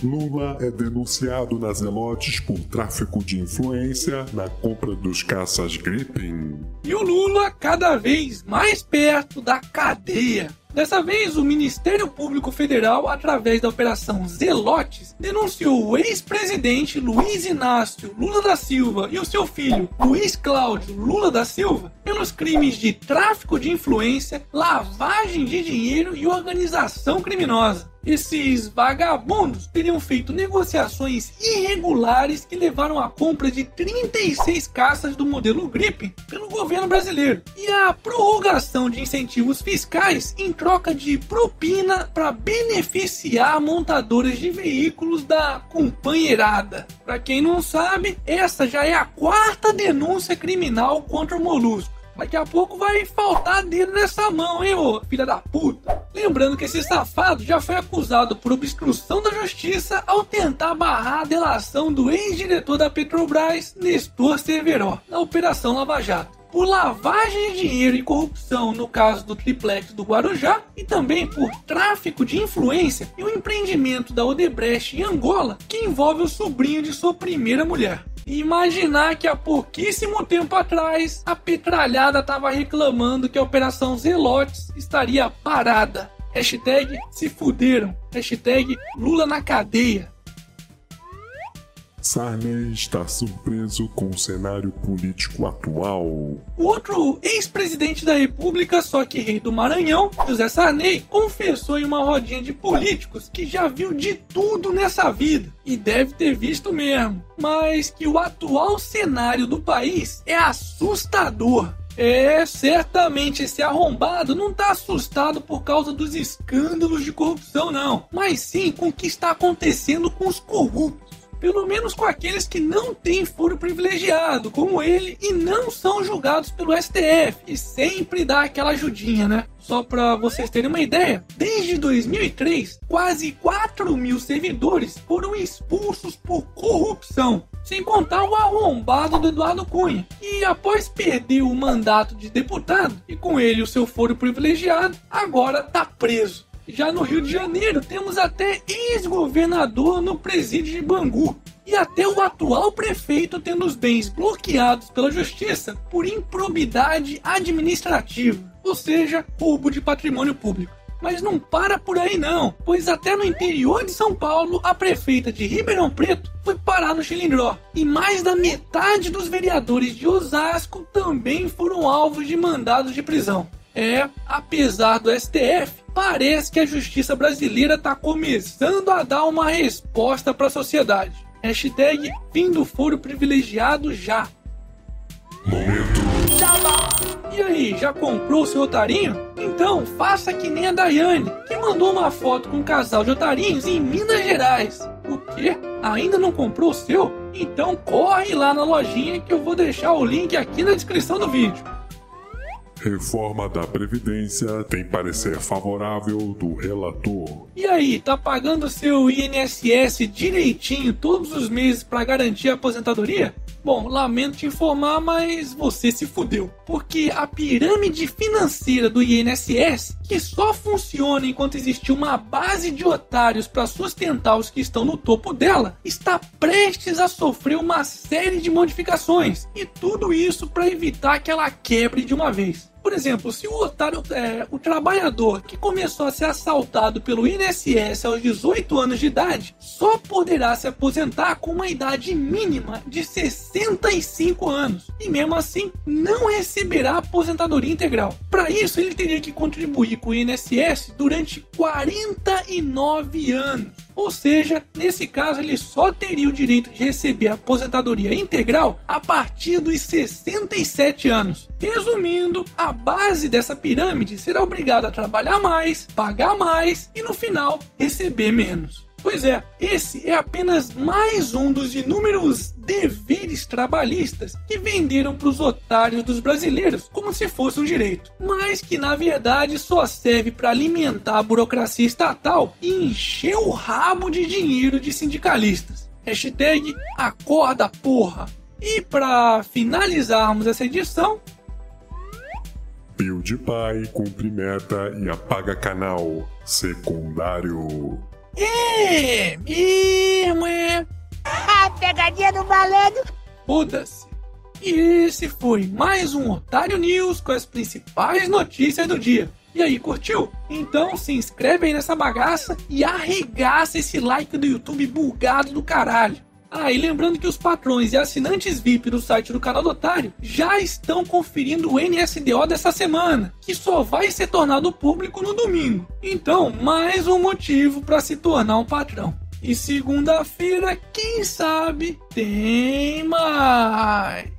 Lula é denunciado nas elotes por tráfico de influência na compra dos caças Gripen. E o Lula cada vez mais perto da cadeia. Dessa vez, o Ministério Público Federal, através da Operação Zelotes, denunciou o ex-presidente Luiz Inácio Lula da Silva e o seu filho Luiz Cláudio Lula da Silva pelos crimes de tráfico de influência, lavagem de dinheiro e organização criminosa. Esses vagabundos teriam feito negociações irregulares que levaram à compra de 36 caças do modelo Gripen pelo governo brasileiro e a prorrogação de incentivos fiscais em troca de propina para beneficiar montadoras de veículos da companheirada. Para quem não sabe, essa já é a quarta denúncia criminal contra o Molusco. Daqui a pouco vai faltar dedo nessa mão, hein, ô filha da puta. Lembrando que esse safado já foi acusado por obstrução da justiça ao tentar barrar a delação do ex-diretor da Petrobras, Nestor Severo, na Operação Lava Jato por lavagem de dinheiro e corrupção no caso do triplex do Guarujá e também por tráfico de influência e o empreendimento da Odebrecht em Angola que envolve o sobrinho de sua primeira mulher. E imaginar que há pouquíssimo tempo atrás a petralhada estava reclamando que a Operação Zelotes estaria parada. Hashtag se fuderam. Hashtag Lula na cadeia. Sarney está surpreso com o cenário político atual. O outro ex-presidente da República, só que rei do Maranhão, José Sarney, confessou em uma rodinha de políticos que já viu de tudo nessa vida e deve ter visto mesmo, mas que o atual cenário do país é assustador. É, certamente esse arrombado não tá assustado por causa dos escândalos de corrupção, não, mas sim com o que está acontecendo com os corruptos pelo menos com aqueles que não têm foro privilegiado, como ele, e não são julgados pelo STF, e sempre dá aquela ajudinha, né? Só para vocês terem uma ideia, desde 2003, quase 4 mil servidores foram expulsos por corrupção, sem contar o arrombado do Eduardo Cunha. E após perder o mandato de deputado, e com ele o seu foro privilegiado, agora tá preso. Já no Rio de Janeiro, temos até ex-governador no presídio de Bangu. E até o atual prefeito tendo os bens bloqueados pela justiça por improbidade administrativa, ou seja, roubo de patrimônio público. Mas não para por aí não, pois até no interior de São Paulo, a prefeita de Ribeirão Preto foi parar no Chilindró. E mais da metade dos vereadores de Osasco também foram alvos de mandados de prisão. É, apesar do STF, parece que a justiça brasileira está começando a dar uma resposta para a sociedade. Hashtag fim do foro privilegiado já. E aí, já comprou o seu otarinho? Então faça que nem a Daiane, que mandou uma foto com um casal de otarinhos em Minas Gerais. O quê? Ainda não comprou o seu? Então corre lá na lojinha que eu vou deixar o link aqui na descrição do vídeo. Reforma da Previdência tem parecer favorável do relator. E aí, tá pagando seu INSS direitinho todos os meses para garantir a aposentadoria? Bom, lamento te informar, mas você se fudeu. Porque a pirâmide financeira do INSS, que só funciona enquanto existe uma base de otários para sustentar os que estão no topo dela, está prestes a sofrer uma série de modificações. E tudo isso para evitar que ela quebre de uma vez. Por exemplo, se o otário, é, o trabalhador que começou a ser assaltado pelo INSS aos 18 anos de idade, só poderá se aposentar com uma idade mínima de 65 anos. E mesmo assim, não receberá aposentadoria integral. Para isso, ele teria que contribuir com o INSS durante 49 anos. Ou seja, nesse caso ele só teria o direito de receber a aposentadoria integral a partir dos 67 anos. Resumindo, a base dessa pirâmide será obrigado a trabalhar mais, pagar mais e no final receber menos. Pois é, esse é apenas mais um dos inúmeros deveres trabalhistas que venderam para os otários dos brasileiros como se fosse um direito, mas que na verdade só serve para alimentar a burocracia estatal e encher o rabo de dinheiro de sindicalistas. Hashtag acorda porra. E para finalizarmos essa edição, PewDiePie cumprimenta e apaga canal secundário. Mesmo é. A pegadinha do malandro. Foda-se. E esse foi mais um Otário News com as principais notícias do dia. E aí, curtiu? Então se inscreve aí nessa bagaça e arregaça esse like do YouTube bugado do caralho. Ah, e lembrando que os patrões e assinantes VIP do site do canal do Otário já estão conferindo o NSDO dessa semana, que só vai ser tornado público no domingo. Então, mais um motivo para se tornar um patrão. E segunda-feira, quem sabe, tem mais.